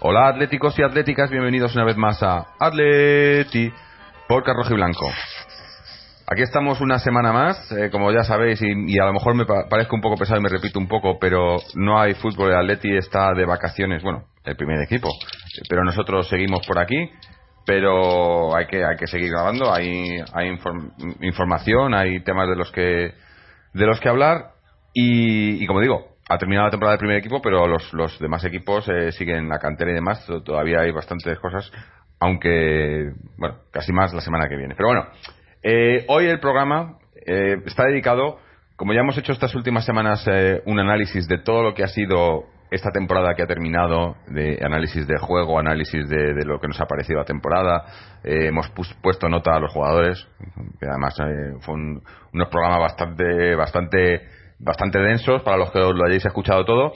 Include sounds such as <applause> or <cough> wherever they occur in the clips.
Hola atléticos y atléticas, bienvenidos una vez más a Atleti por Rojo y Blanco. Aquí estamos una semana más, eh, como ya sabéis, y, y a lo mejor me pa- parezco un poco pesado y me repito un poco, pero no hay fútbol, el Atleti está de vacaciones, bueno, el primer equipo, eh, pero nosotros seguimos por aquí, pero hay que, hay que seguir grabando, hay, hay inform- información, hay temas de los que, de los que hablar, y, y como digo, ha terminado la temporada del primer equipo, pero los, los demás equipos eh, siguen la cantera y demás. to- Todavía hay bastantes cosas, aunque, bueno, casi más la semana que viene. Pero bueno, eh, hoy el programa eh, está dedicado, como ya hemos hecho estas últimas semanas, eh, un análisis de todo lo que ha sido esta temporada que ha terminado, de análisis de juego, análisis de, de lo que nos ha parecido la temporada. Eh, hemos puesto nota a los jugadores, que además eh, fue un- unos programas bastante, bastante, bastante densos para los que lo hayáis escuchado todo.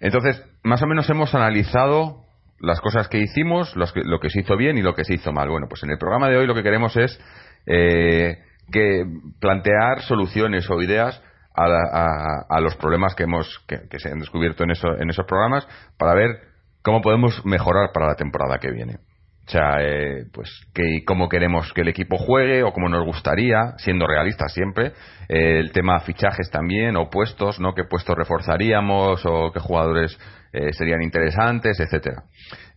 Entonces, más o menos hemos analizado las cosas que hicimos, los que- lo que se hizo bien y lo que se hizo mal. Bueno, pues en el programa de hoy lo que queremos es eh, que plantear soluciones o ideas a, a- a los problemas que hemos que, que se han descubierto en, eso, en esos programas para ver cómo podemos mejorar para la temporada que viene. O sea, eh, pues que, cómo queremos que el equipo juegue o cómo nos gustaría, siendo realistas siempre. Eh, el tema fichajes también, o puestos, ¿no? ¿Qué puestos reforzaríamos o qué jugadores eh, serían interesantes, etcétera.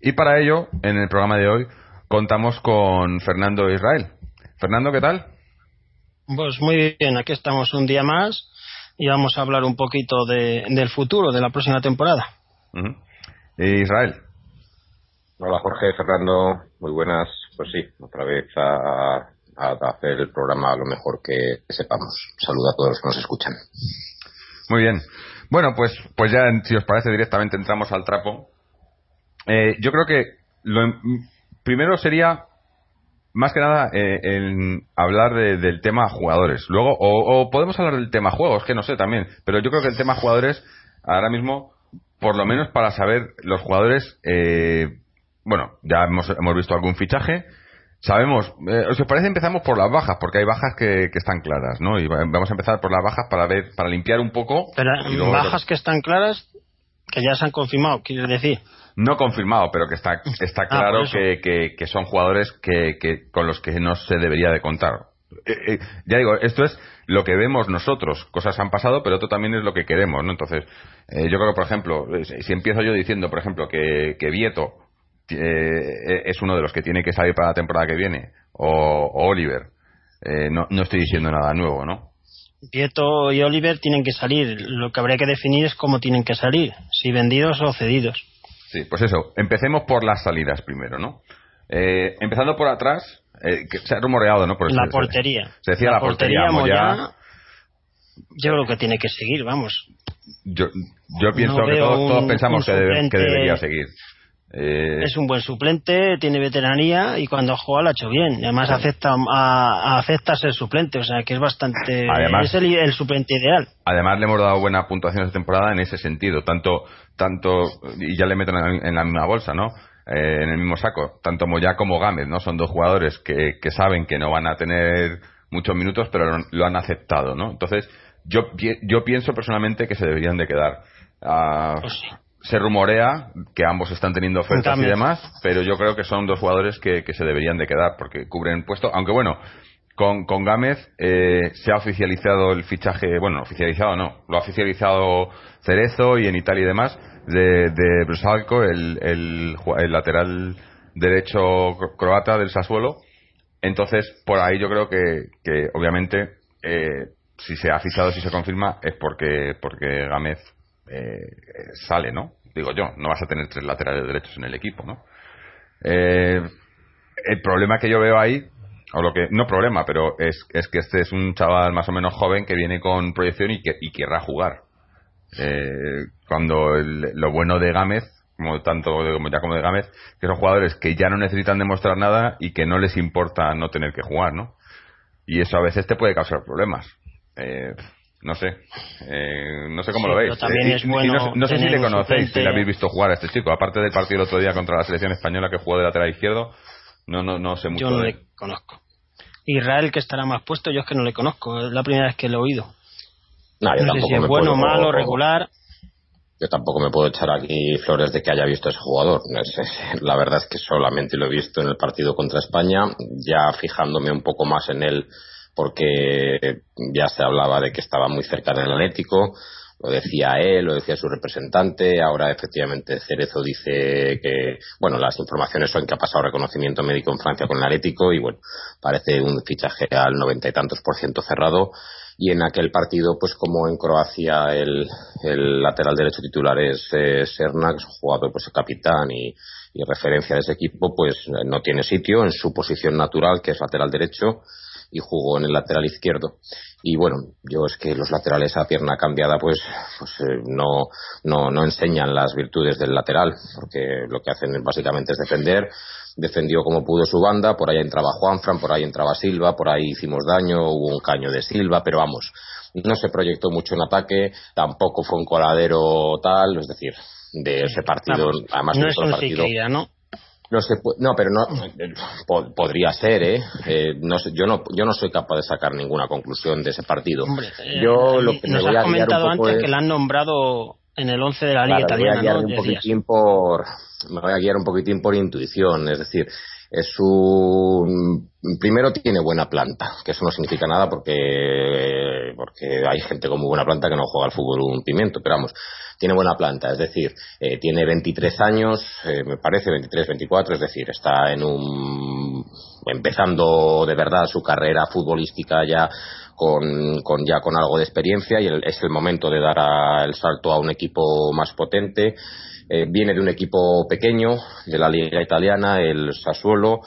Y para ello, en el programa de hoy, contamos con Fernando Israel. Fernando, ¿qué tal? Pues muy bien, aquí estamos un día más y vamos a hablar un poquito de- del futuro de la próxima temporada. Israel. Hola Jorge, Fernando, muy buenas. Pues sí, otra vez a, a hacer el programa lo mejor que sepamos. Saludo a todos los que nos escuchan. Muy bien. Bueno, pues, pues ya, si os parece, directamente entramos al trapo. Eh, yo creo que lo em- primero sería, más que nada, eh, en hablar de- del tema jugadores. Luego, o, o podemos hablar del tema juegos, que no sé también. Pero yo creo que el tema jugadores, ahora mismo, por lo menos para saber los jugadores, eh, bueno, ya hemos, hemos visto algún fichaje. Sabemos, eh, si os parece empezamos por las bajas, porque hay bajas que, que están claras, ¿no? Y va- vamos a empezar por las bajas para ver, para limpiar un poco. Pero y luego- bajas que están claras, que ya se han confirmado, quiere decir. No confirmado, pero que está, está Ah, claro que, que- que son jugadores que, que- con los que no se debería de contar. Eh, eh, ya digo, esto es lo que vemos nosotros. Cosas han pasado, pero esto también es lo que queremos, ¿no? Entonces, eh, yo creo que, por ejemplo, si empiezo yo diciendo, por ejemplo, que, que Vieto eh, es uno de los que tiene que salir para la temporada que viene, o, o Oliver, eh, no, no estoy diciendo nada nuevo, ¿no? Pieto y Oliver tienen que salir. Lo que habría que definir es cómo tienen que salir, si vendidos o cedidos. Sí, pues eso. Empecemos por las salidas primero, ¿no? Eh, empezando por atrás, eh, que se ha rumoreado, ¿no? Por la se- portería. Se decía la, portería, Moyá, Moyá. Yo creo que tiene que seguir, vamos. Yo, yo pienso No que todos, todos pensamos que, debe- que debería seguir. Eh, Es un buen suplente, tiene veteranía y cuando juega lo ha hecho bien. Además acepta a, acepta ser suplente, o sea que es bastante. Además- es el, el suplente ideal. Además le hemos dado buena puntuación esta temporada en ese sentido, tanto tanto y ya le meten en, la misma bolsa, ¿no? Eh, en el mismo saco, tanto Moyá como Gámez, ¿no? Son dos jugadores que, que saben que no van a tener muchos minutos, pero lo, lo han aceptado, ¿no? Entonces yo yo pienso personalmente que se deberían de quedar. Pues sí. Se rumorea que ambos están teniendo ofertas y demás, pero yo creo que son dos jugadores que, que se deberían de quedar porque cubren puesto, aunque bueno, con, con Gámez eh, se ha oficializado el fichaje, bueno, oficializado no, lo ha oficializado Cerezo y en Italia y demás, de, de Brusalco, el, el, el lateral derecho cro- croata del Sassuolo. Entonces, por ahí yo creo que, que obviamente, eh, si se ha fichado, si se confirma, es porque, porque Gámez eh, sale, ¿no? Digo yo, no vas a tener tres laterales derechos en el equipo, ¿no? Eh, el problema que yo veo ahí, o lo que, no problema, pero es, es que este es un chaval más o menos joven que viene con proyección y que y querrá jugar. Eh, cuando el- lo bueno de Gámez, como tanto de, como ya como de Gámez, que son jugadores que ya no necesitan demostrar nada y que no les importa no tener que jugar, ¿no? Y eso a veces te puede causar problemas. Eh, no sé, eh, no sé cómo Sí, lo veis. también Eh, y- es y bueno no, sé- no sé si le conocéis, si le habéis visto jugar a este chico. Aparte del partido el otro día contra la selección española que jugó de lateral izquierdo, no, no, no sé mucho Yo no de le conozco. Israel, que estará más puesto, yo es que no le conozco. Es la primera vez que lo he oído. No, yo No sé si es bueno, puedo- malo, regular. Yo tampoco me puedo echar aquí flores de que haya visto a ese jugador. No es- La verdad es que solamente lo he visto en el partido contra España, ya fijándome un poco más en él porque ya se hablaba de que estaba muy cerca del Atlético, lo decía él, lo decía su representante, ahora efectivamente Cerezo dice que, bueno, las informaciones son que ha pasado reconocimiento médico en Francia con el Atlético y bueno, parece un fichaje al noventa y tantos por ciento cerrado. Y en aquel partido, pues como en Croacia el, el lateral derecho titular es eh, Serna, que es un jugador, pues capitán y, referencia de ese equipo, pues no tiene sitio en su posición natural, que es lateral derecho, y jugó en el lateral izquierdo. Y bueno, yo es que los laterales a pierna cambiada, pues, pues eh, no, no, no enseñan las virtudes del lateral, porque lo que hacen básicamente es defender. Defendió como pudo su banda, por ahí entraba Juanfran, por ahí entraba Silva, por ahí hicimos daño, hubo un caño de Silva, pero vamos, no se proyectó mucho en ataque, tampoco fue un coladero tal, es decir, de ese partido, Vamos, además no de es un partido. ¿no? No se no, pero no po- podría ser, ¿eh? Eh, no sé, yo no yo no soy capaz de sacar ninguna conclusión de ese partido. Hombre, eh, yo lo que me nos voy has a comentado antes es- que la han nombrado en el 11 de la Liga Claro, me voy a Italiana, guiar ¿no? un Decías. poquitín por me voy a guiar un poquitín por intuición, es decir, es un primero tiene buena planta, que eso no significa nada porque porque hay gente con muy buena planta que no juega al fútbol un pimiento, pero vamos, tiene buena planta, es decir, eh, tiene 23 años, eh, me parece 23, 24, es decir, está en un empezando de verdad su carrera futbolística ya con, con ya con algo de experiencia y el- es el momento de dar a- el salto a un equipo más potente. Eh, viene de un equipo pequeño de la liga italiana, el Sassuolo.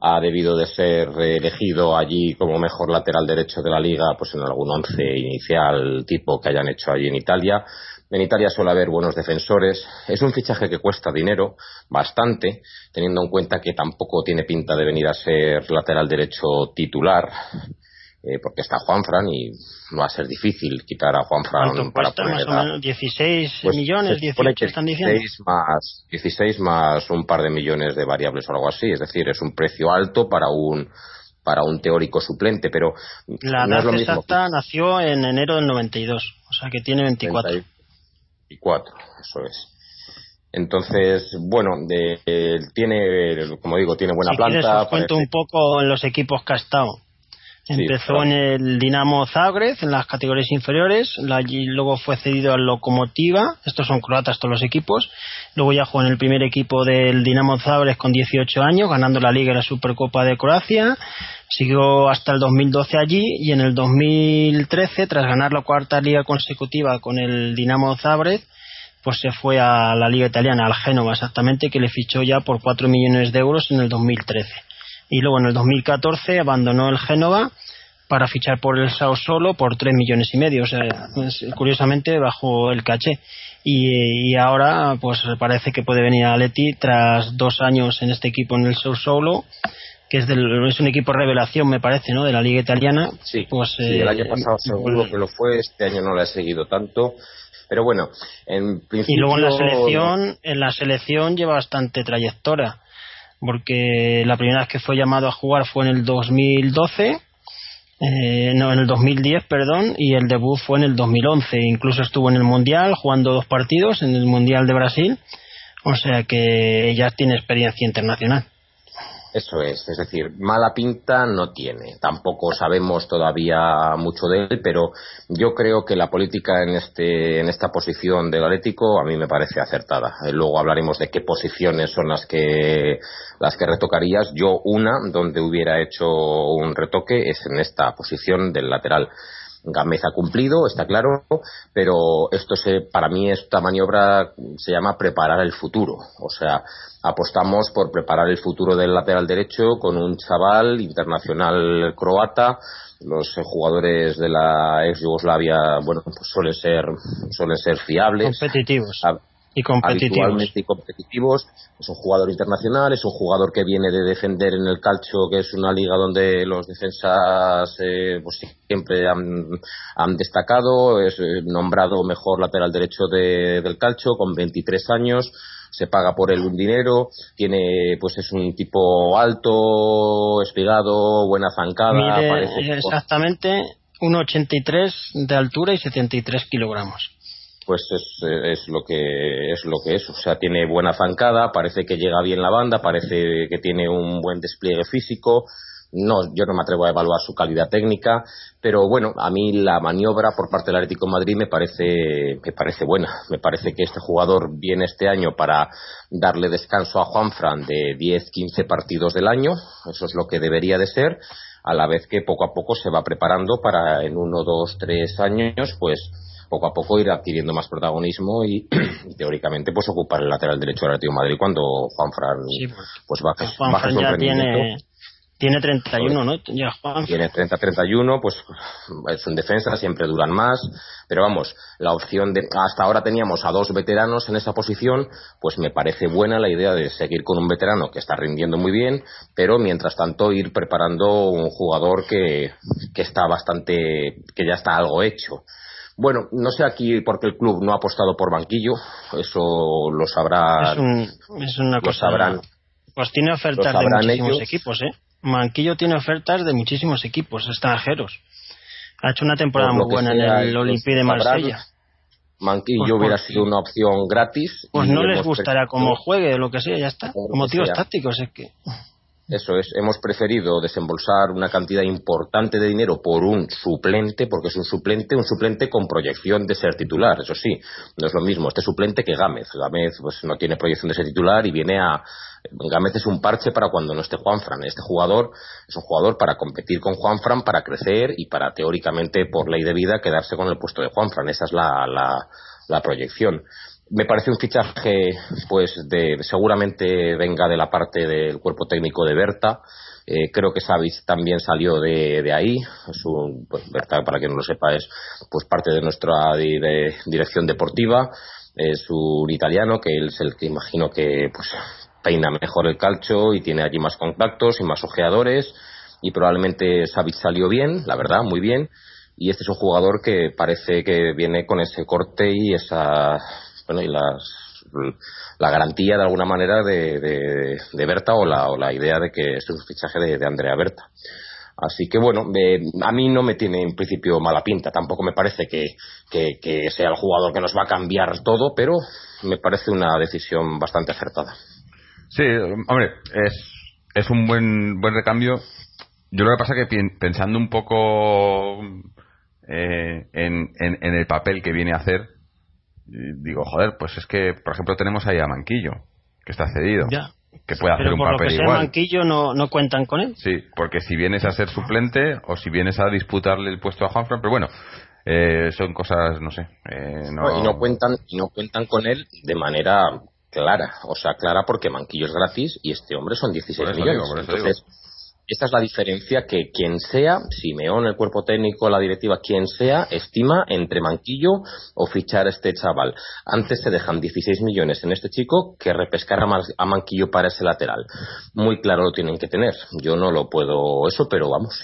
Ha debido de ser elegido allí como mejor lateral derecho de la liga, pues en algún once inicial tipo que hayan hecho allí en Italia. En Italia suele haber buenos defensores. Es un fichaje que cuesta dinero, bastante, teniendo en cuenta que tampoco tiene pinta de venir a ser lateral derecho titular, eh, porque está Juanfran y va a ser difícil quitar a Juanfran ¿Cuánto para cuesta? Más poner o a- menos 16 pues, millones, se supone 18 que están diciendo. 16 más, 16 más un par de millones de variables o algo así. Es decir, es un precio alto para un para un teórico suplente, pero La no es lo mismo. exacta nació en enero del 92, o sea que tiene 24. 24, eso es. Entonces, bueno, de, eh, tiene, como digo, tiene buena si quieres planta. os cuento parece- un poco en los equipos que ha estado. Empezó en el Dinamo Zagreb, en las categorías inferiores, y luego fue cedido al Lokomotiva, estos son croatas todos los equipos, luego ya jugó en el primer equipo del Dinamo Zagreb con 18 años, ganando la Liga y la Supercopa de Croacia, siguió hasta el 2012 allí y en el 2013, tras ganar la cuarta liga consecutiva con el Dinamo Zagreb, pues se fue a la liga italiana, al Génova exactamente, que le fichó ya por 4 millones de euros en el 2013. Y luego en el 2014 abandonó el Génova para fichar por el Sao Solo por 3 millones y medio. O sea, pues, curiosamente bajó el caché. Y, y ahora pues parece que puede venir a Leti tras dos años en este equipo en el Sao Solo que es, del, es un equipo revelación me parece ¿no? de la liga italiana Sí, pues sí, eh, el año pasado seguro que lo fue, este año no lo he seguido tanto. Pero bueno, en principio. Y luego en la selección, en la selección lleva bastante trayectoria, porque la primera vez que fue llamado a jugar fue en el 2012 Eh, no, en el 2010, perdón, y el debut fue en el 2011. Incluso estuvo en el Mundial jugando dos partidos en el Mundial de Brasil. O sea que ya tiene experiencia internacional. Eso es, es decir, mala pinta no tiene. Tampoco sabemos todavía mucho de él, pero yo creo que la política en, este, en esta posición del Atlético a mí me parece acertada. Eh, Luego hablaremos de qué posiciones son las que, las que retocarías. Yo una donde hubiera hecho un retoque es en esta posición del lateral. Gámez ha cumplido, está claro, pero esto se, para mí esta maniobra se llama preparar el futuro. O sea, apostamos por preparar el futuro del lateral derecho con un chaval internacional croata. Los jugadores de la ex Yugoslavia, bueno, pues suelen ser, suelen ser fiables. Competitivos. Y competitivos. y competitivos. Es un jugador internacional, es un jugador que viene de defender en el calcio, que es una liga donde los defensas eh, pues siempre han, han destacado. Es eh, nombrado mejor lateral derecho de- del calcio con 23 años. Se paga por él un dinero, tiene, pues es un tipo alto, espigado, buena zancada, Mide parece exactamente 1,83 de altura y 73 kilogramos. Pues es, es lo que es lo que es. O sea tiene buena zancada parece que llega bien la banda parece que tiene un buen despliegue físico. No yo no me atrevo a evaluar su calidad técnica pero bueno a mí la maniobra por parte del Atlético Madrid me parece me parece buena. Me parece que este jugador viene este año para darle descanso a Juanfran de 10 15 partidos del año. Eso es lo que debería de ser a la vez que poco a poco se va preparando para en uno, dos, tres años, pues poco a poco ir adquiriendo más protagonismo y, <clears throat> y teóricamente pues ocupar el lateral derecho del Atlético de Madrid cuando Juan Fran Sí, pues, pues baje, Juan baje su ya tiene, tiene 31, ¿no? Ya Juan. Tiene 30-31, pues es en defensa, siempre duran más. Pero vamos, la opción de. Hasta ahora teníamos a dos veteranos en esa posición, pues me parece buena la idea de seguir con un veterano que está rindiendo muy bien, pero mientras tanto ir preparando un jugador que, que está bastante. que ya está algo hecho. Bueno, no sé aquí porque el club no ha apostado por banquillo, eso lo sabrá. Es, un- es una lo cosa. sabrán. Pues tiene ofertas de muchísimos ellos. equipos, ¿eh? Manquillo tiene ofertas de muchísimos equipos extranjeros. Ha hecho una temporada Por lo muy buena sea, en el Olympique de. Marsella. Manquillo Pues hubiera sido una opción gratis. Pues no les gustará como juegue o lo que sea, ya está. Motivos tácticos, es que. Eso es, hemos preferido desembolsar una cantidad importante de dinero por un suplente, porque es un suplente, un suplente con proyección de ser titular, eso sí, no es lo mismo este suplente que Gámez. Gámez pues no tiene proyección de ser titular y viene a Gámez es un parche para cuando no esté Juanfran. Este jugador es un jugador para competir con Juanfran, para crecer y para teóricamente por ley de vida quedarse con el puesto de Juanfran. Esa es la, la, la proyección me parece un fichaje pues de seguramente venga de la parte del cuerpo técnico de Berta. Eh, creo que Savic también salió de, de ahí. Pues, Berta para quien no lo sepa es pues parte de nuestra dire- dirección deportiva. Es un italiano que él es el que imagino que pues peina mejor el calcho y tiene allí más contactos y más ojeadores. Y probablemente Savic salió bien la verdad muy bien. Y este es un jugador que parece que viene con ese corte y esa bueno y las la garantía de alguna manera de, de, Berta o la, o la idea de que es un fichaje de, de Andrea Berta. Así que bueno eh, a mí no me tiene en principio mala pinta. Tampoco me parece que, que, sea el jugador que nos va a cambiar todo pero me parece una decisión bastante acertada. Sí, hombre, es, es un buen, buen recambio. Yo lo que pasa que pensando un poco eh, en, en, en el papel que viene a hacer, y digo, joder, pues es que, por ejemplo, tenemos ahí a Manquillo, que está cedido, Ya. que puede hacer Pero un por lo que papel sea igual. Manquillo no, no cuentan con él. Sí, porque si vienes a ser suplente o si vienes a disputarle el puesto a Juanfran, pero bueno, eh, son cosas, no sé. eh, no- y no cuentan y no cuentan con él de manera clara o sea clara porque Manquillo es gratis y este hombre son 16 Por eso millones digo, por eso entonces esta es la diferencia que quien sea Simeón el cuerpo técnico la directiva quien sea estima entre Manquillo o fichar a este chaval antes se dejan 16 millones en este chico que repescar a, Man- a Manquillo para ese lateral muy claro lo tienen que tener yo no lo puedo eso pero vamos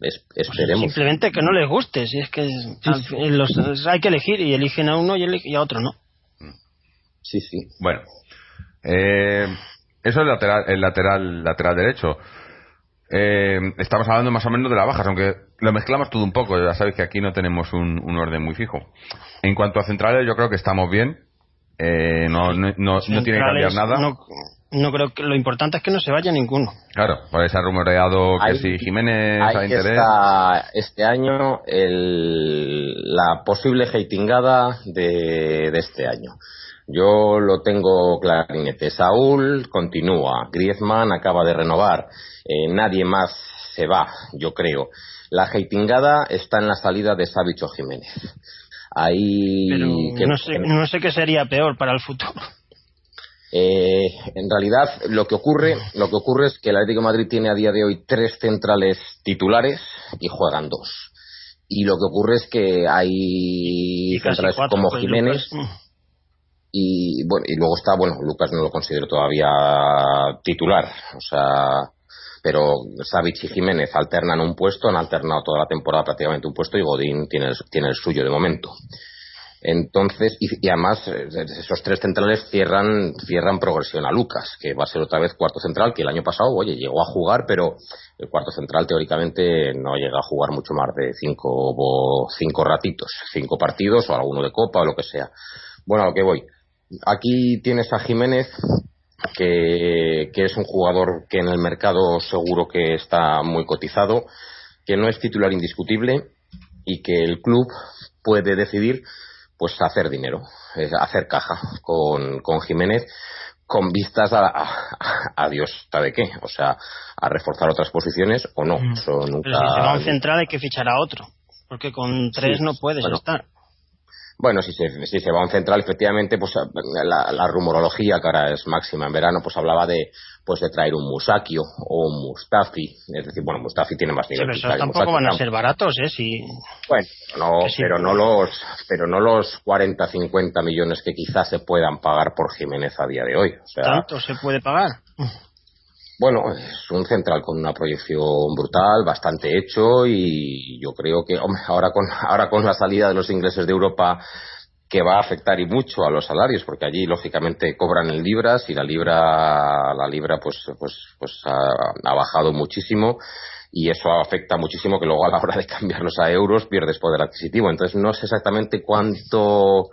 es- esperemos Simplemente que no les guste. Si es que al los- hay que elegir y eligen a uno y, eli- y a otro no. sí sí Bueno, eh, eso es lateral, el lateral, lateral derecho. Eh, estamos hablando más o menos de las bajas, aunque lo mezclamos todo un poco. Ya sabéis que aquí no tenemos un, un orden muy fijo. En cuanto a centrales, yo creo que estamos bien. Eh, no, no, no, no tiene que cambiar nada. No, no creo que lo importante es que no se vaya ninguno. Claro, por se ha rumoreado que si Jiménez ha Ahí interés. está este año el- la posible hatingada de, de este año. Yo lo tengo clarinete. Saúl continúa. Griezmann acaba de renovar. Eh, nadie más se va, yo creo. La hatingada está en la salida de Savich o Jiménez. Ahí Pero que- no, sé, no sé qué sería peor para el futuro. Eh, en realidad, lo que ocurre, lo que ocurre es que el Atlético de Madrid tiene a día de hoy tres centrales titulares y juegan dos. Y lo que ocurre es que hay centrales cuatro, como pues, Jiménez Lucas, y bueno y luego está bueno Lucas no lo considero todavía titular, o sea, pero Savic y Jiménez alternan un puesto, han alternado toda la temporada prácticamente un puesto y Godín tiene el, suyo de momento. Entonces, y, además, eh, esos tres centrales cierran, cierran progresión a Lucas, que va a ser otra vez cuarto central, que el año pasado, oye, llegó a jugar, pero el cuarto central teóricamente no llega a jugar mucho más de cinco, cinco ratitos, cinco partidos o alguno de copa o lo que sea. Bueno, a lo que voy. Aquí tienes a Jiménez, que, que es un jugador que en el mercado seguro que está muy cotizado, que no es titular indiscutible y que el club puede decidir pues hacer dinero, hacer caja con, con Jiménez con vistas a, a, a Dios sabe qué, o sea, a reforzar otras posiciones o no. Eso nunca... Pero si se va a un central hay que fichar a otro. Porque con tres Sí, no puedes bueno. estar. Bueno, si se, si se va a un central, efectivamente, pues la, la rumorología, que ahora es máxima en verano, pues hablaba de pues de traer un Musakio o un Mustafi. Es decir, bueno, Mustafi tiene más Sí, nivel. pero esos Mustafi, tampoco van a ser baratos, ¿eh? Si, Bueno, no, sí. pero no los, pero no los 40, 50 millones que quizás se puedan pagar por Jiménez a día de hoy. O sea, tanto se puede pagar. Bueno, es un central con una proyección brutal, bastante hecho y yo creo que, hombre, ahora con, <laughs> ahora con la salida de los ingleses de Europa que va a afectar y mucho a los salarios porque allí lógicamente cobran en libras y la libra la libra pues pues pues ha, bajado muchísimo y eso afecta muchísimo que luego a la hora de cambiarlos a euros pierdes poder adquisitivo. Entonces no sé exactamente cuánto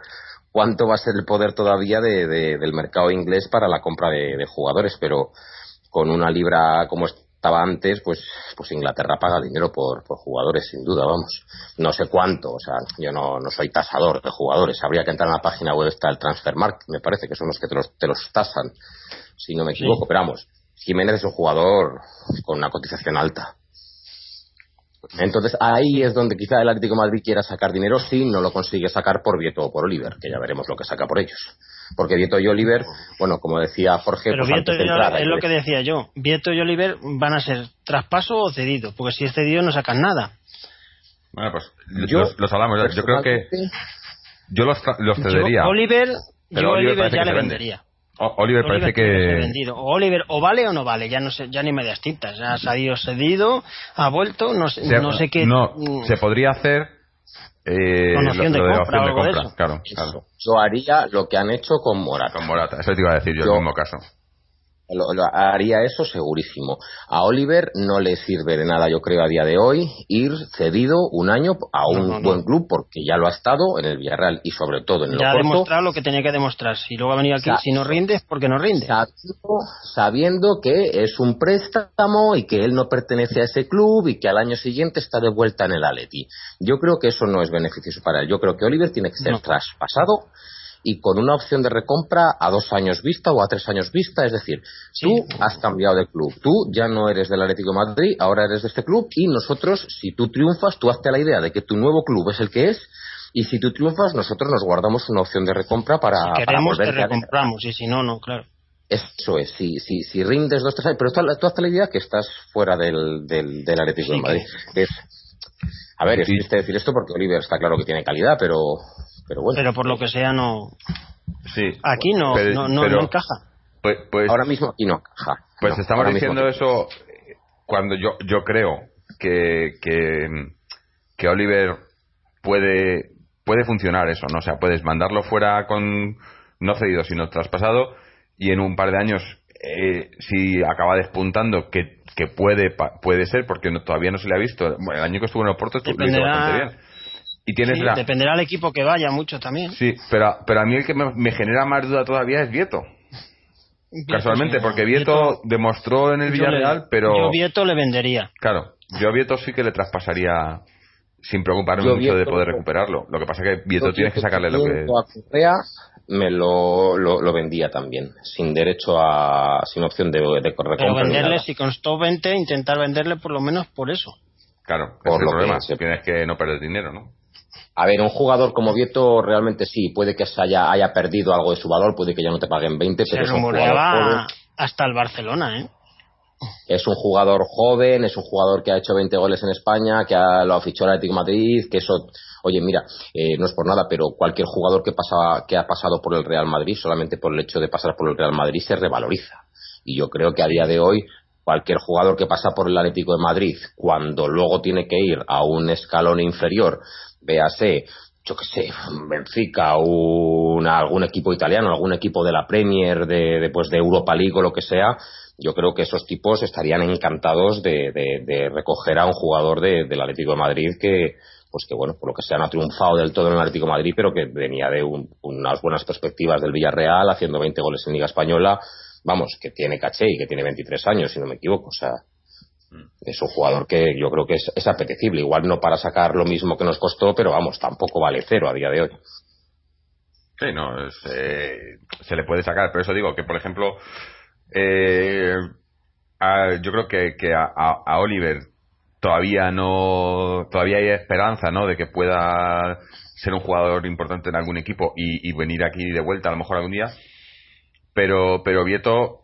cuánto va a ser el poder todavía de, de- del mercado inglés para la compra de jugadores pero con una libra como estaba antes, pues, pues Inglaterra paga dinero por, por jugadores, sin duda, vamos. No sé cuánto, o sea, yo no, no soy tasador de jugadores. Habría que entrar en la página web está el Transfermarkt, me parece que son los que te los, te los tasan, si no me equivoco. Pero vamos, Jiménez es un jugador con una cotización alta. Entonces ahí es donde quizá el Atlético de Madrid quiera sacar dinero si no lo consigue sacar por Vieto o por Oliver, que ya veremos lo que saca por ellos. Porque Vieto y Oliver, bueno, como decía Jorge, Pero pues Vieto antes de y entrar, es lo que decía yo. Vieto y Oliver van a ser traspaso o cedido. Porque si es cedido no sacan nada. Bueno, pues Yo, los, los hablamos. ya. Yo creo que yo los, tra- los Yo, cedería. Oliver, Pero yo Oliver Oliver parece ya le vendería. Oliver parece que. O Oliver o vale o no vale, ya no sé, ya ni medias tintas. Ya ha salido cedido, ha vuelto, no sé, se- no sé qué. no, mm, se podría hacer. Eh, Con opción de compra de. Claro. Yo haría lo que han hecho con Morata. Con Morata. Eso te iba a decir yo, Yo- el mismo caso. Lo- lo- haría eso segurísimo. A Oliver no le sirve de nada, yo creo, a día de hoy, ir cedido un año a un No, no, no. buen club, porque ya lo ha estado en el Villarreal y sobre todo en el ya ha demostrado lo que tenía que demostrar. Si luego ha venido aquí, si no rinde, es porque no rinde. sabiendo, sabiendo que es un préstamo y que él no pertenece a ese club y que al año siguiente está de vuelta en el Atleti. Yo creo que eso no es beneficioso para él. Yo creo que Oliver tiene que ser traspasado y con una opción de recompra a dos años vista o a tres años vista. Es decir, Sí. tú has cambiado de club. Tú ya no eres del Atlético de Madrid, ahora eres de este club y nosotros, si tú triunfas, tú hazte la idea de que tu nuevo club es el que es y si tú triunfas, nosotros nos guardamos una opción de recompra para, si para queremos, te volverte a- recompramos. Y si no, no, claro. eso es, si, si, si rindes dos, tres años, pero tú, tú hazte la idea que estás fuera del, del, del Atlético Sí, de Madrid. Es- a ver, es triste decir esto porque Oliver está claro que tiene calidad, pero, pero bueno. Pero por lo que sea, no. Sí. Aquí no, Pero- no, no, pero- no encaja. Pues, pues, ahora mismo aquí no encaja. pues No, estamos diciendo eso eh, cuando yo, yo creo que, que, que Oliver puede, puede funcionar eso, ¿no? O sea, puedes mandarlo fuera con no cedido, sino traspasado y en un par de años eh, si acaba despuntando, que, que puede pa- puede ser, porque no- todavía no se le ha visto. Bueno, el año que estuvo en el Porto estuvo lo hizo bastante bien. Y tienes Sí, la... Dependerá del equipo que vaya mucho también. Sí, pero, pero a mí el que me, me genera más duda todavía es Vieto. Casualmente, Sí, porque Vieto, demostró en el le- Villarreal, pero... Yo Vieto le vendería. Claro, yo a Vieto sí que le traspasaría sin preocuparme Yo mucho de poder recuperarlo. Lo que pasa es que Vieto tienes que sacarle lo que... a Correa, me lo, lo, lo vendía también, sin derecho a. sin opción de, de Pero venderle, si costó 20, intentar venderle por lo menos por eso. Claro, Por es el lo que problema. se- Tienes que no perder dinero, ¿no? A ver, un jugador como Vieto realmente sí, puede que se haya, haya perdido algo de su valor, puede que ya no te paguen 20, Se pero es un jugador hasta el Barcelona, ¿eh? Es un jugador joven, es un jugador que ha hecho 20 goles en España, que ha- lo ha fichado el Atlético Madrid, que eso, oye, mira, eh, no es por nada, pero cualquier jugador que, pasa, que ha pasado por el Real Madrid, solamente por el hecho de pasar por el Real Madrid, se revaloriza. Y yo creo que a día de hoy, cualquier jugador que pasa por el Atlético de Madrid, cuando luego tiene que ir a un escalón inferior, véase, yo qué sé, Benfica, una- algún equipo italiano, algún equipo de la Premier, de, de, pues, de Europa League o lo que sea, yo creo que esos tipos estarían encantados de, de- de recoger a un jugador de- del Atlético de Madrid que, pues que bueno, por lo que sea no ha triunfado del todo en el Atlético de Madrid, pero que venía de un- unas buenas perspectivas del Villarreal, haciendo 20 goles en Liga Española, vamos, que tiene caché y que tiene 23 años, si no me equivoco, o sea, es un jugador que yo creo que es, es apetecible, igual no para sacar lo mismo que nos costó, pero vamos, tampoco vale cero a día de hoy. Sí, no, es, eh, se le puede sacar, pero eso digo que, por ejemplo, eh, a- yo creo que, que a, a- a Oliver todavía no, todavía hay esperanza, ¿no? De que pueda ser un jugador importante en algún equipo y, y venir aquí de vuelta a lo mejor algún día. Pero, pero Vieto,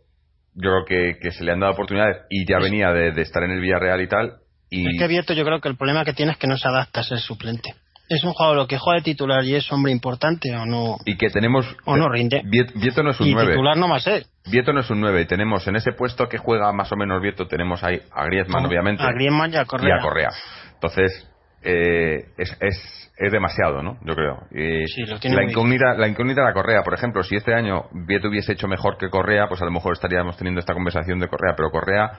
yo creo que, que se le han dado oportunidades y ya venía de, de estar en el Villarreal y tal. Y, Es que Vieto yo creo que el problema que tiene es que no se adapta a ser suplente. Es un jugador que juega de titular y es hombre importante o no. y que tenemos. O no rinde. Viet- Vieto no es un Y 9. titular no va a ser. Vieto no es un 9 y tenemos en ese puesto que juega más o menos Vieto, tenemos ahí a Griezmann, obviamente, A Griezmann y a Correa. y a Correa. Entonces, eh, es, es, es demasiado, ¿no? Yo creo. Y Sí, lo tiene la, incógnita, la incógnita era Correa. Por ejemplo, si este año Vieto hubiese hecho mejor que Correa, pues a lo mejor estaríamos teniendo esta conversación de Correa, pero Correa,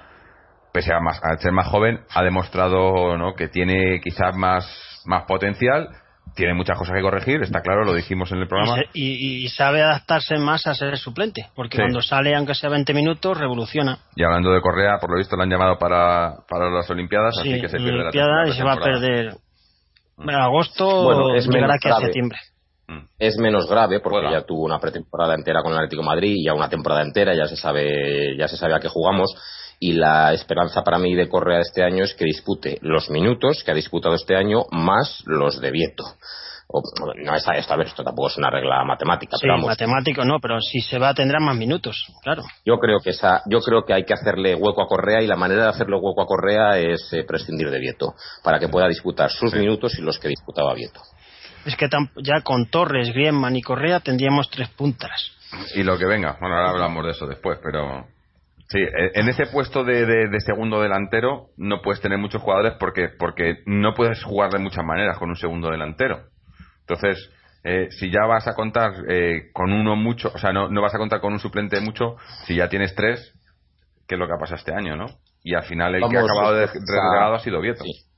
pese a, más, a ser más joven, ha demostrado ¿no? que tiene quizás más, más potencial. Tiene muchas cosas que corregir, está claro, lo dijimos en el Y, programa. se- y- y sabe adaptarse más a ser suplente. Porque Sí. cuando sale, aunque sea 20 minutos, revoluciona. Y hablando de Correa, por lo visto lo han llamado para, para las Olimpiadas, Sí, así que se pierde la Olimpiada temporada- y se va a perder. Bueno, agosto Bueno, es llegará menos aquí a grave. septiembre. Mm. es menos grave porque Juega. ya tuvo una pretemporada entera con el Atlético de Madrid y ya una temporada entera ya se sabe ya se sabe a qué jugamos y la esperanza para mí de Correa este año es que dispute los minutos que ha disputado este año más los de Vieto O- no está esto a ver esto tampoco es una regla matemática Sí, pero vamos matemático no, pero si se va tendrá más minutos, claro. yo creo que esa yo creo que hay que hacerle hueco a Correa y la manera de hacerle hueco a Correa es eh, prescindir de Vieto para que pueda disputar sus Sí. minutos y los que disputaba Vieto Es que tam- ya con Torres, Griezmann y Correa tendríamos tres puntas. Y lo que venga, bueno, ahora hablamos de eso después, pero sí, e- en ese puesto de, de- de segundo delantero no puedes tener muchos jugadores porque, porque no puedes jugar de muchas maneras con un segundo delantero. Entonces, eh, si ya vas a contar eh, con uno mucho, o sea, no, no vas a contar con un suplente mucho, si ya tienes tres, que es lo que ha pasado este año, ¿no? Y al final el que ha acabado de relegado ha sido Vieto. Sí.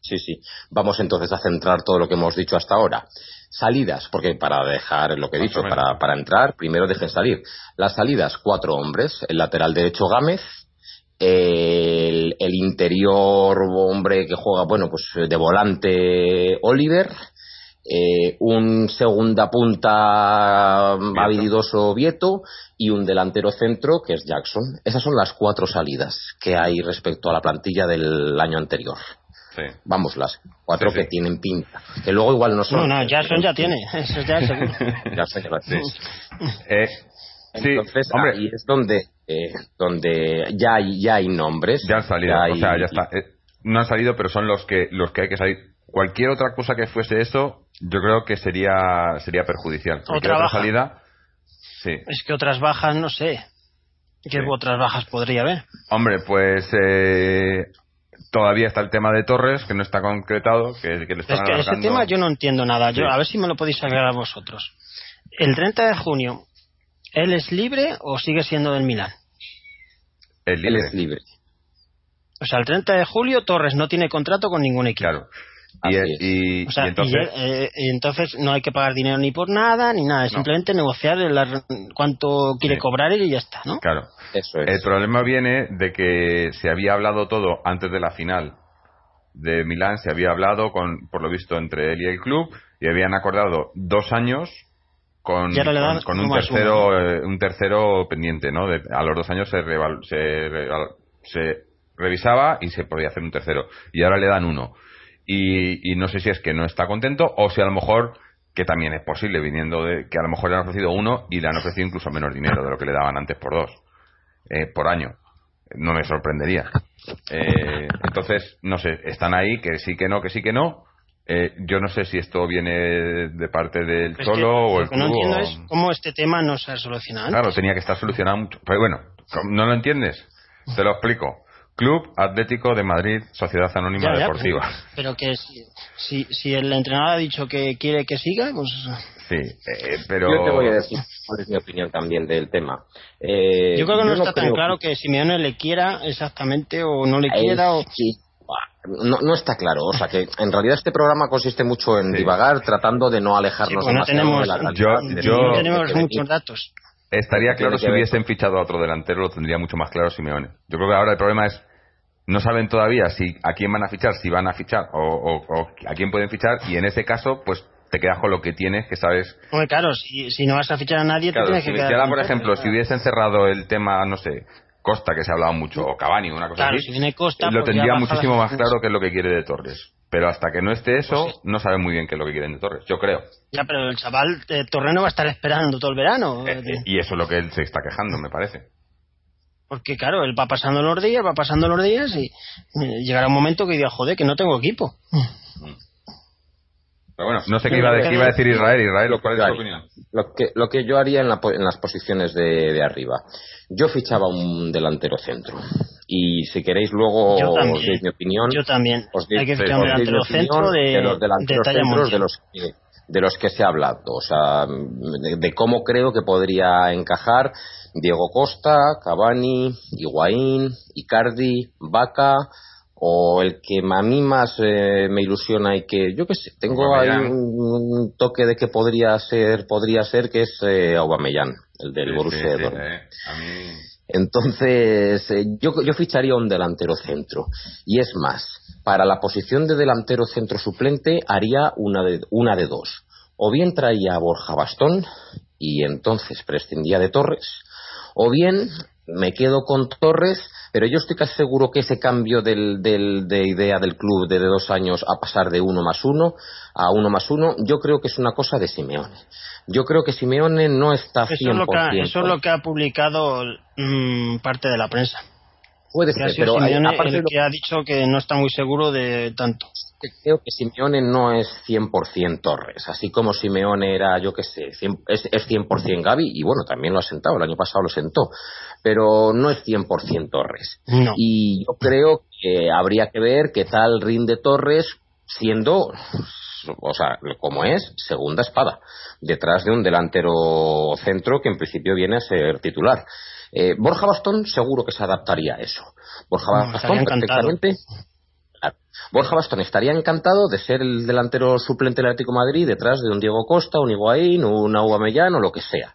Sí, sí. Vamos entonces a centrar todo lo que hemos dicho hasta ahora. Salidas, porque para dejar lo que he dicho, para, para entrar, primero dejen salir. Las salidas, cuatro hombres. El lateral derecho Gámez. El, el interior hombre que juega, bueno, pues de volante Oliver. eh, un segunda punta habilidoso Vieto y un delantero centro que es Jackson. Esas son las cuatro salidas que hay respecto a la plantilla del año anterior. Sí. Vamos, las cuatro Sí, sí. que tienen pinta. Que luego igual no son. No, no, Jackson ya tiene, eso ya seguro. Jackson <laughs> ya. <laughs> Eh, sí, Entonces hombre, ahí es donde, eh, donde ya hay, ya hay nombres. Ya han salido, ya hay- o sea, ya está. Eh, no han salido, pero son los que los que hay que salir. Cualquier otra cosa que fuese eso, yo creo que sería sería perjudicial. Cualquier Otra otra baja. salida, sí. Es que otras bajas, no sé. ¿Qué Sí. otras bajas podría haber? Hombre, pues eh, todavía está el tema de Torres, que no está concretado, que, que le están Es que ese alargando. tema yo no entiendo nada. Yo, Sí. A ver si me lo podéis aclarar vosotros. ¿El 30 de junio, él es libre o sigue siendo del Milán? Es Él libre. es libre. O sea, el 30 de julio Torres no tiene contrato con ningún equipo. Claro. Y, es. y- O sea, y entonces, y, eh, y entonces no hay que pagar dinero ni por nada, ni nada. Es No. simplemente negociar el- cuánto quiere Sí. cobrar él y ya está, ¿no? claro. Eso es. El problema viene de que se había hablado todo antes de la final de Milán, se había hablado con, por lo visto, entre él y el club y habían acordado dos años con, con, con un uno más tercero eh, un tercero pendiente, ¿no? De- a los dos años se, reval- se, reval- se revisaba y se podía hacer un tercero y ahora le dan uno y, y no sé si es que no está contento o si a lo mejor que también es posible viniendo de que a lo mejor le han ofrecido uno y le han ofrecido incluso menos dinero de lo que le daban antes por dos eh, por año. No me sorprendería. Eh, entonces, no sé, están ahí, que sí, que no, que sí, que no. Eh, yo no sé si esto viene de parte del Es que Cholo o el lo que no club. entiendo o- es cómo este tema no se ha solucionado. antes. Claro, tenía que estar solucionado mucho. Pero bueno, ¿cómo ¿no lo entiendes? Te lo explico. Club Atlético de Madrid, Sociedad Anónima Ya, ya, Deportiva. Pero, pero que si, si, si el entrenador ha dicho que quiere que siga, pues Sí, eh, pero. Yo te voy a decir cuál es mi opinión también del tema. Eh, yo creo que no está tan claro que Simeone le quiera exactamente o no le Eh, quiera. O... sí. No, no está claro, o sea que en realidad este programa consiste mucho en Sí. divagar tratando de no Sí, alejarnos pues no demasiado tenemos, de la Yo- realidad. yo- no tenemos muchos datos. Estaría claro si hubiesen fichado a otro delantero, lo tendría mucho más claro Simeone. Yo creo que ahora el problema es, no saben todavía si a quién van a fichar, si van a fichar o, o- o a quién pueden fichar, y en ese caso, pues te quedas con lo que tienes, que sabes. Hombre, claro, si, si no vas a fichar a nadie, Claro, te tienes si, que quedar. por ejemplo, si hubiesen cerrado el tema, no sé, Costa, que se ha hablado mucho, o Cavani, una cosa Claro, así, si viene Costa, lo pues tendría muchísimo más claro qué es lo que quiere de Torres. Pero hasta que no esté eso, Pues sí. no saben muy bien qué es lo que quieren de Torres, yo creo. Ya, pero el chaval eh, Torreno va a estar esperando todo el verano. Eh, eh, y eso es lo que él se está quejando, me parece. Porque claro, él va pasando los días, va pasando los días y llegará un momento que diga, joder, que no tengo equipo. Pero bueno, no sé qué iba, a- qué iba a decir Israel. Israel, ¿cuál es tu Ay, opinión? Lo que, lo que yo haría en, la po- en las posiciones de, de arriba. Yo fichaba un delantero centro. Y si queréis luego os deis mi opinión. Yo también. os deis- Hay que fichar un os deis mi delantero opinión centro de, de los delanteros de centros de los que de los que se ha hablado, o sea, de, de cómo creo que podría encajar Diego Costa, Cavani, Higuaín, Icardi, Vaca o el que a mí más eh, me ilusiona y que yo que sé, tengo ahí un, un toque de que podría ser podría ser que es eh, Aubameyang, el del Sí, Borussia sí, eh. A mí- Entonces, eh, yo, yo ficharía un delantero centro. Y es más, para la posición de delantero centro suplente haría una de, una de dos. O bien traía a Borja Bastón y entonces prescindía de Torres, o bien me quedo con Torres, pero yo estoy casi seguro que ese cambio del, del- de idea del club de, dos años a pasar de uno más uno a uno más uno, yo creo que es una cosa de Simeone. Yo creo que Simeone no está 100%. Eso es, lo que ha, eso es lo que ha publicado mm, parte de la prensa. Puede ser, pero hay- Simeone aparte el lo que ha dicho que no está muy seguro de tanto. Creo que Simeone no es 100% Torres, así como Simeone era, yo qué sé, 100 es, es 100% Gaby, y bueno, también lo ha sentado, el año pasado lo sentó, pero no es 100% Torres. No. Y yo creo que habría que ver qué tal rinde Torres siendo, o sea, como es, segunda espada, detrás de un delantero centro que en principio viene a ser titular. Eh, Borja Bastón seguro que se adaptaría a eso. Borja No, Bastón perfectamente. Borja Bastón estaría encantado de ser el delantero suplente del Atlético Madrid detrás de un Diego Costa, un Higuaín, un Aubameyang o lo que sea.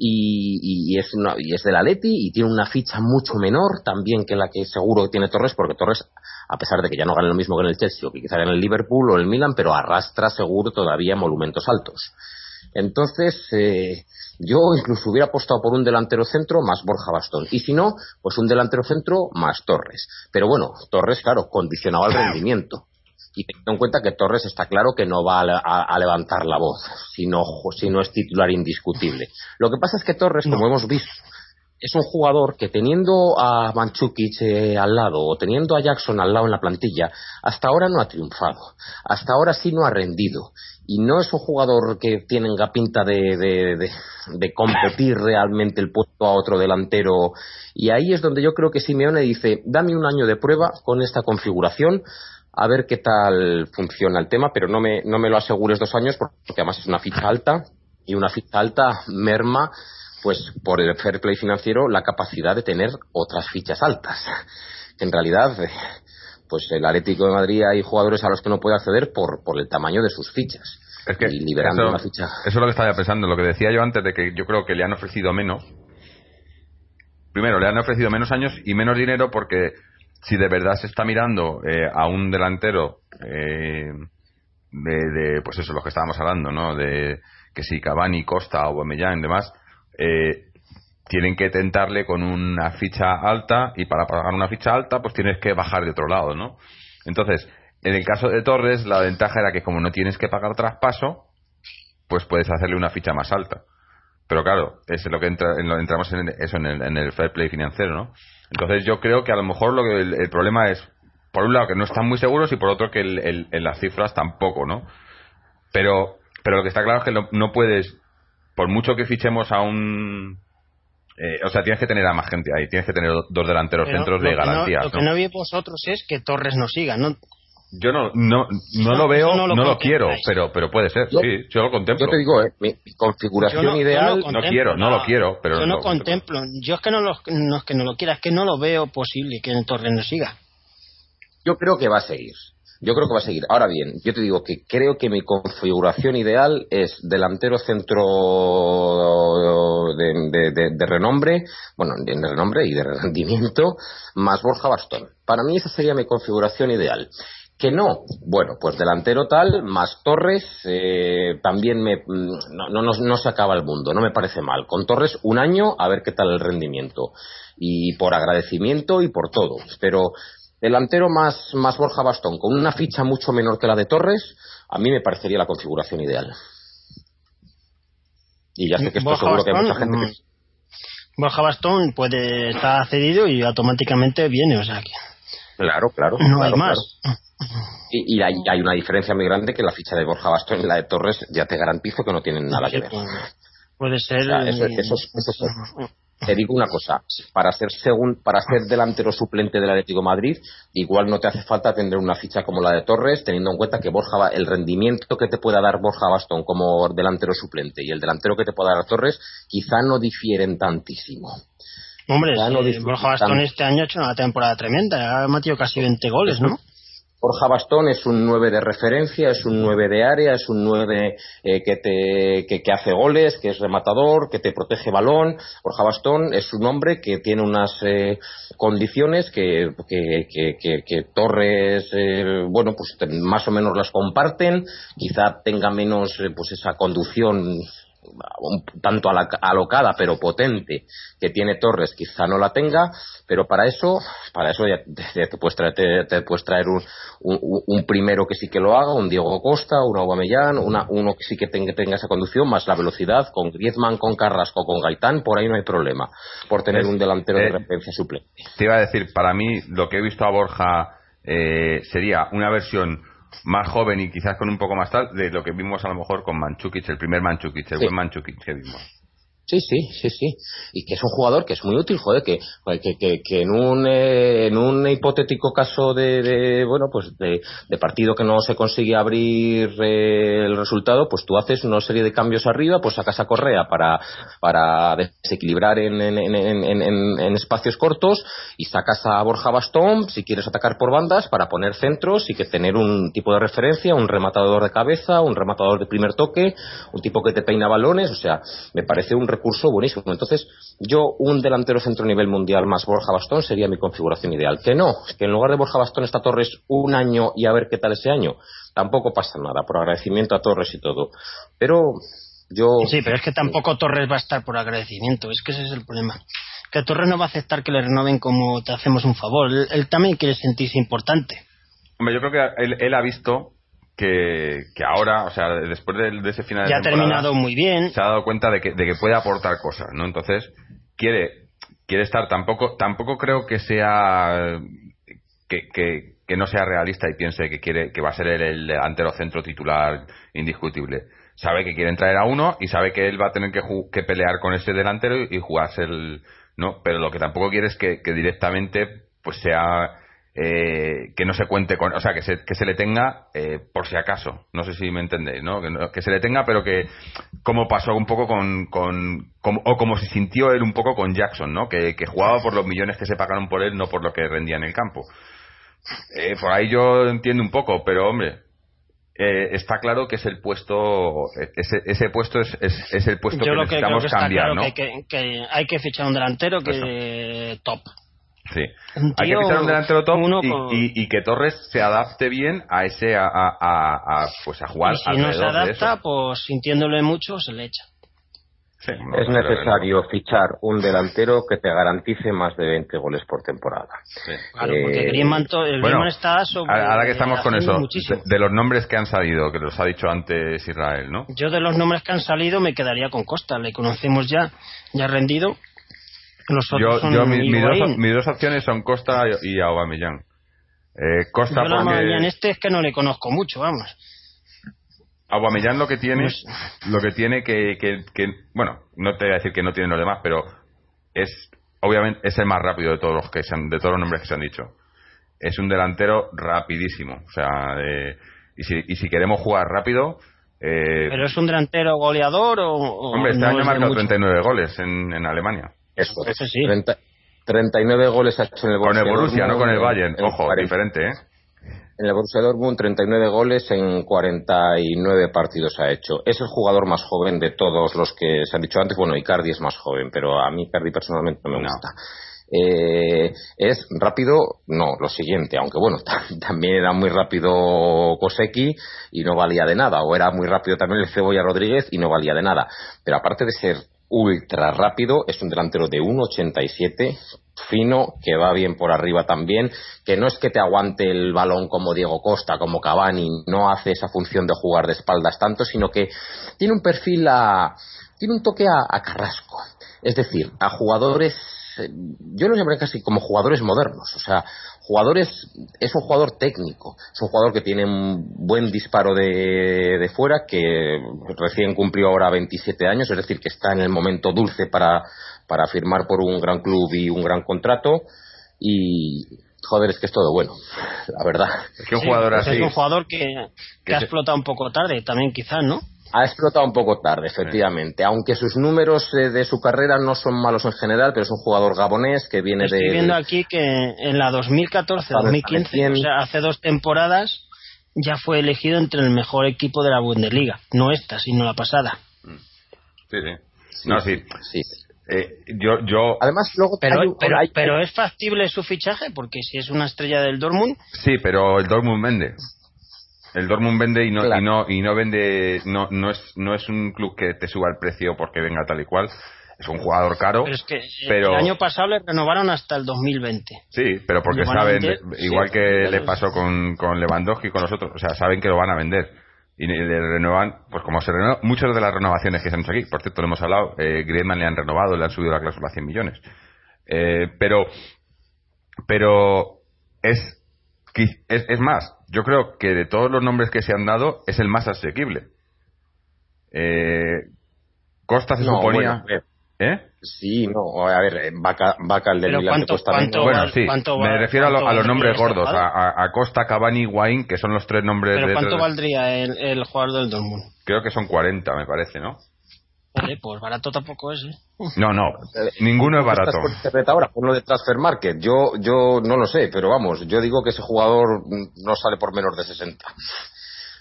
Y, es una- y es del Atleti y tiene una ficha mucho menor también que la que seguro tiene Torres, porque Torres, a pesar de que ya no gane lo mismo que en el Chelsea o que quizá en el Liverpool o el Milan, pero arrastra seguro todavía monumentos altos. Entonces, eh, yo incluso hubiera apostado por un delantero centro más Borja Bastón. Y si no, pues un delantero centro más Torres. Pero bueno, Torres, claro, condicionado al rendimiento. Y teniendo en cuenta que Torres está claro que no va a, a levantar la voz si no, si no es titular indiscutible. Lo que pasa es que Torres, como hemos visto, es un jugador que teniendo a Manchukic eh, al lado o teniendo a Jackson al lado en la plantilla, hasta ahora no ha triunfado. Hasta ahora sí no ha rendido. Y no es un jugador que tenga pinta de, de, de- de competir realmente el puesto a otro delantero. Y ahí es donde yo creo que Simeone dice, dame un año de prueba con esta configuración, a ver qué tal funciona el tema, pero no me, no me lo asegures dos años porque además es una ficha alta y una ficha alta merma pues por el fair play financiero, la capacidad de tener otras fichas altas. Que en realidad, eh, pues el Atlético de Madrid hay jugadores a los que no puede acceder por, por el tamaño de sus fichas. Es que y liberando eso, una ficha. eso es lo que estaba pensando, lo que decía yo antes de que yo creo que le han ofrecido menos. Primero, le han ofrecido menos años y menos dinero porque si de verdad se está mirando eh, a un delantero eh, de, de, pues eso, lo que estábamos hablando, ¿no? De que si Cavani, Costa o Aubameyang y demás, eh, tienen que tentarle con una ficha alta y para pagar una ficha alta pues tienes que bajar de otro lado, ¿no? Entonces, en el caso de Torres, la ventaja era que como no tienes que pagar traspaso, pues puedes hacerle una ficha más alta. Pero claro, es lo que entra, en lo, entramos en eso, en el, en el fair play financiero, ¿no? Entonces yo creo que a lo mejor lo que el, problema es, por un lado, que no están muy seguros y por otro que el- en las cifras tampoco, ¿no? Pero, pero lo que está claro es que no, no puedes, por mucho que fichemos a un... eh, o sea, tienes que tener a más gente ahí, tienes que tener dos delanteros Pero centros de no- garantía. lo que no veis vosotros es que Torres no siga, ¿no? Yo no, no, no No, lo veo, no no lo, quiero, pero, pero puede ser, Yo- sí, yo lo contemplo. Yo te digo, eh, mi, mi configuración no- ideal. no quiero, no lo quiero, pero yo no lo contemplo. contemplo. Yo es que no, lo, no es que no lo quiera, es que no lo veo posible que Torres no siga. Yo creo que va a seguir. Yo creo que va a seguir. Ahora bien, yo te digo que creo que mi configuración ideal es delantero centro de, renombre, bueno, de renombre y de rendimiento, más Borja Bastón. Para mí esa sería mi configuración ideal. Que no, bueno, pues delantero tal, más Torres, eh, también me, mm, no, no, no, no se acaba el mundo, no me parece mal. Con Torres un año a ver qué tal el rendimiento. Y por agradecimiento y por todo. Pero delantero más, más Borja Bastón, con una ficha mucho menor que la de Torres, a mí me parecería la configuración ideal. Y ya sé que esto Borja seguro que hay mucha gente que... mm, Borja Bastón puede estar cedido y automáticamente viene, o sea que Claro, claro. no hay más. claro. Y, y hay, hay una diferencia muy grande que la ficha de Borja Bastón y la de Torres ya te garantizo que no tienen nada que ver. Puede ser. O sea, eso- eh, eso es- eso es- Te digo una cosa, para ser segun, para ser delantero suplente del Atlético de Madrid, igual no te hace falta tener una ficha como la de Torres, teniendo en cuenta que Borja, el rendimiento que te pueda dar Borja Bastón como delantero suplente y el delantero que te pueda dar Torres, quizá no difieren tantísimo. Hombre, no Borja Bastón tanto. este año ha hecho una temporada tremenda. Ha metido casi 20 goles, ¿no? Borja Bastón es un 9 de referencia, es un 9 de área, es un 9 eh, que, te, que, hace goles, que es rematador, que te protege balón. Borja Bastón es un hombre que tiene unas eh, condiciones que, que, que, Torres, eh, bueno, pues más o menos las comparten. Quizá tenga menos eh, pues esa conducción un tanto alocada pero potente que tiene Torres quizá no la tenga pero para eso para eso ya te, te puedes traer, te- te puedes traer un, un- un primero que sí que lo haga un Diego Costa un Aubameyang una, uno que sí que tenga, tenga esa conducción más la velocidad con Griezmann con Carrasco con Gaitán por ahí no hay problema por tener Es- un delantero de referencia suplente. Te iba a decir, para mí lo que he visto a Borja eh, sería una versión más joven y quizás con un poco más tal de lo que vimos a lo mejor con Manchukic, el primer Manchukic, el Sí. buen Manchukic que vimos. Sí, sí, sí, sí. Y que es un jugador que es muy útil, joder, que, que, que, que en, un, eh, en un hipotético caso de, bueno, pues de, de partido que no se consigue abrir eh, el resultado, pues tú haces una serie de cambios arriba, pues sacas a Correa para, para desequilibrar en, en, en- en espacios cortos y sacas a Borja Bastón si quieres atacar por bandas para poner centros y que tener un tipo de referencia, un rematador de cabeza, un rematador de primer toque, un tipo que te peina balones, o sea, me parece un recurso buenísimo. Entonces, yo, un delantero centro nivel mundial más Borja Bastón sería mi configuración ideal. Que no, que en lugar de Borja Bastón está Torres un año y a ver qué tal ese año. Tampoco pasa nada, por agradecimiento a Torres y todo. Pero yo. Sí, pero es que tampoco Torres va a estar por agradecimiento. Es que ese es el problema. Que Torres no va a aceptar que le renoven como te hacemos un favor. Él, él también quiere sentirse importante. Hombre, yo creo que él, él ha visto que, que ahora, o sea, después de, de ese final de ha temporada, terminado muy bien. se ha dado cuenta de que, de que puede aportar cosas, ¿no? Entonces, quiere, quiere estar, tampoco, tampoco creo que sea, que, que, que no sea realista y piense que quiere, que va a ser el, el delantero centro titular indiscutible. Sabe que quieren traer a uno y sabe que él va a tener que, que pelear con ese delantero y, y jugarse el, ¿no? Pero lo que tampoco quiere es que, que directamente, pues sea, eh, que no se cuente con, o sea, que se, que se le tenga eh, por si acaso. No sé si me entendéis, ¿no? Que, no- que se le tenga, pero que como pasó un poco con, con, como- o como se sintió él un poco con Jackson, ¿no? Que, que jugaba por los millones que se pagaron por él, no por lo que rendía en el campo. Eh, por ahí yo entiendo un poco, pero hombre, eh, está claro que es el puesto, ese, ese puesto es, es, es el puesto Yo que lo que creo necesitamos que está cambiar, claro ¿no? que, que, que hay que fichar un delantero que top. Sí. Hay que fichar un delantero top uno y, con- y- y que Torres se adapte bien a ese a, a, a- a, pues a jugar Y si no se adapta, pues sintiéndole mucho se le echa. Sí, no, Es necesario fichar un delantero que te garantice más de 20 goles por temporada. sí. Claro, Eh, porque Griezmann, to- el Bueno, Griezmann está sobre. ahora que estamos con eso, muchísimo. de, de los nombres que han salido, que los ha dicho antes Israel, ¿no? Yo de los nombres que han salido me quedaría con Costa. Le conocemos ya, ya rendido. Los otros Yo, son yo mi- mis, dos, mis dos opciones son Costa y, Aubameyang. Eh, Costa Yo porque este es que no le conozco mucho, vamos. Aubameyang lo que tiene, Pues- lo que tiene que, que, que- bueno, no te voy a decir que no tienen los demás, pero es, obviamente, es el más rápido de todos los que se han- de todos los nombres que se han dicho. Es un delantero rapidísimo, o sea, de- y si, y si queremos jugar rápido, eh, Pero es un delantero goleador o. hombre, este no año ha marcado mucho? 39 goles en, en Alemania. Eso es. Ese sí. 30 39 goles ha hecho en el Con el Borussia, no con el Bayern. en Ojo, 40 diferente, ¿eh? En el Borussia Dortmund 39 goles en 49 partidos ha hecho. Es el jugador más joven de todos los que se han dicho antes. Bueno, Icardi es más joven, pero a mí Icardi personalmente no me No. gusta. Eh, es rápido, no, lo siguiente, aunque bueno, <laughs> también era muy rápido Koseki y no valía de nada, o era muy rápido también el Cebolla Rodríguez y no valía de nada. Pero aparte de ser ultra rápido, es un delantero de 1,87, fino, que va bien por arriba también, que no es que te aguante el balón como Diego Costa, como Cavani, no hace esa función de jugar de espaldas tanto, sino que tiene un perfil a, tiene un toque a, Carrasco. Es decir, a jugadores, eh, yo los llamaría casi como jugadores modernos, o sea, jugadores, es un jugador técnico, es un jugador que tiene un buen disparo de, de fuera, que recién cumplió ahora 27 años, es decir, que está en el momento dulce para, para firmar por un gran club y un gran contrato, y joder, es que es todo bueno, la verdad. Es que un Sí, jugador pues así. Es un jugador que, que que ha se- explotado un poco tarde, también quizás, ¿no? Ha explotado un poco tarde, efectivamente. Aunque sus números eh, de su carrera no son malos en general, pero es un jugador gabonés que viene Estoy de. viendo aquí que en la 2014-2015, Bien. o sea, hace dos temporadas, ya fue elegido entre el mejor equipo de la Bundesliga. No esta, sino la pasada. Sí, sí. No, sí. Sí. Eh, yo, yo, Además, luego Pero, hay pero, hay- pero es factible su fichaje, porque si es una estrella del Dortmund, sí, pero el Dortmund vende. El Dortmund vende y no, Claro. y no, y no vende, no, no es, no es un club que te suba el precio porque venga tal y cual. Es un jugador caro. pero es que pero- el año pasado le renovaron hasta el 2020. Sí, pero porque saben, vender, igual sí, que le pasó con, con Lewandowski y con los otros, o sea, saben que lo van a vender. Y le le renuevan, pues como se renuevan, muchas de las renovaciones que se han hecho aquí, por cierto, lo hemos hablado, eh, Griezmann le han renovado, le han subido la cláusula a 100 millones. Eh, pero, pero es, es, es más, yo creo que de todos los nombres que se han dado, es el más asequible. Eh, Costa se No, suponía, bueno, eh. Sí, no, a ver, eh, Vaca, Vaca el del Milan ¿cuánto- cuesta cuánto. Bueno, sí, cuánto me refiero a, lo- cuánto a los nombres gordos, a, a- Costa, Cavani y Wayne, que son los tres nombres Pero de... ¿cuánto de- valdría el, el jugador del Dortmund? Creo que son 40, me parece, ¿no? Joder, pues barato tampoco es, ¿eh? No, no, ninguno es ¿Cuánto barato. estás por internet ahora? Ponlo de Transfer Market. Yo, yo no lo sé, pero vamos, yo digo que ese jugador no sale por menos de 60.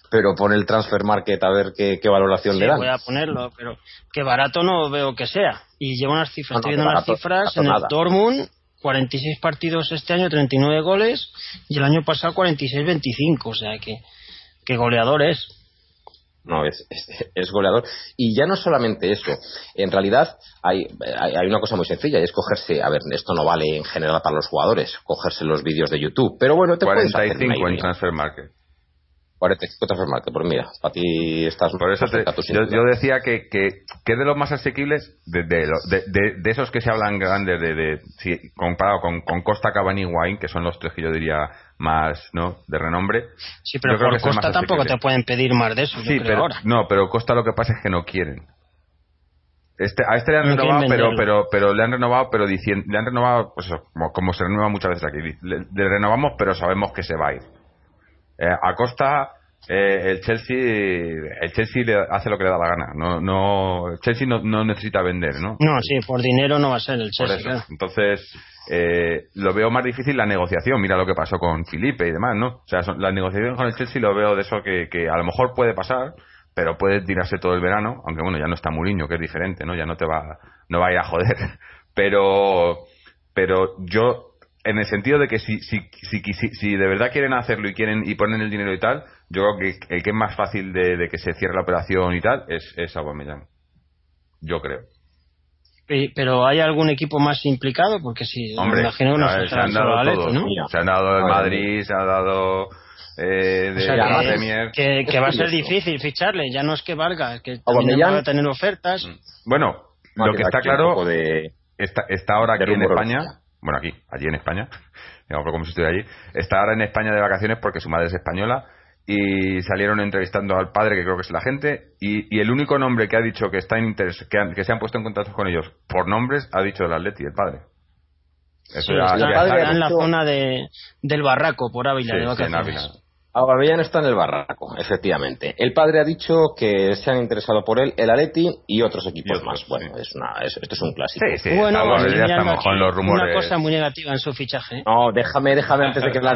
Pero pon el Transfer Market a ver qué, qué valoración Sí, le dan. voy a ponerlo, pero que barato no veo que sea. Y lleva unas cifras, No, estoy viendo barato- cifras en el nada. Dortmund, 46 partidos este año, 39 goles, y el año pasado 46-25, o sea que, que goleador es. No, es, es, es goleador. Y ya no solamente eso. En realidad hay, hay, hay una cosa muy sencilla y es cogerse, a ver, esto no vale en general para los jugadores, cogerse los vídeos de YouTube. Pero bueno, te puedes hacer una 45 en. Transfer Market. 45 Transfer Market, pues mira, para ti estás Por eso te- yo, decía que, que, que de los más asequibles, de, de, de, de- de esos que se hablan grandes, de, de, sí, comparado con, con Costa, Cavani y Wayne, que son los tres que yo diría más ¿no? de renombre. Sí, pero yo creo por que Costa más tampoco te pueden pedir más de eso, yo Sí, creo pero, ahora. no, pero Costa lo que pasa es que no quieren. Este, a este le han No renovado, pero, pero, pero le han renovado, pero diciendo, le han renovado, pues eso, como, como se renueva muchas veces aquí. Le, le renovamos, pero sabemos que se va a ir. Eh, a Costa, eh, el Chelsea, el Chelsea le hace lo que le da la gana. No, no, el Chelsea no, no necesita vender, ¿no? No, sí, por dinero no va a ser el Chelsea, claro. Entonces, eh, lo veo más difícil la negociación. Mira lo que pasó con Felipe y demás, ¿no? O sea, son- la negociación con el Chelsea lo veo de eso que, que a lo mejor puede pasar, pero puede tirarse todo el verano, aunque bueno, ya no está Mourinho, que es diferente, ¿no? Ya no te va, no va a ir a joder. <laughs> Pero, pero yo, en el sentido de que si, si, si, si, si de verdad quieren hacerlo y quieren y ponen el dinero y tal, yo creo que el que es más fácil de, de que se cierre la operación y tal es, es Aubameyang. Yo creo. Y- Pero ¿hay algún equipo más implicado? Porque si Hombre, me imagino se ver, se trata han dado todos. ¿no? Se han dado el. Madrid, se ha dado eh, de O sea, la que, Premier. que, va a ser <laughs> difícil ficharle, ya no es que valga, es que también va a tener ofertas. Bueno, lo que está claro de- está, está ahora de aquí en. España. Bueno, aquí, allí en España. Digamos como si estuviera allí. Está ahora en España de vacaciones porque su madre es española. Y salieron entrevistando al padre, que creo que es la gente. Y, y el único nombre que ha dicho que está en interés, que, han- que se han puesto en contacto con ellos por nombres, ha dicho el Atleti, el padre. Eso Sí, ya- el padre está en la zona de, del barraco por Ávila Sí, de vacaciones. Aubameyang está en el barraco, efectivamente. El padre ha dicho que se han interesado por él el Atleti y otros equipos más. Bueno, sí. es una, es- esto es un clásico. Sí, sí, bueno, estamos- ya estamos con los rumores. Una cosa muy negativa en su fichaje. ¿eh? No, déjame, déjame antes de que Vladi <laughs>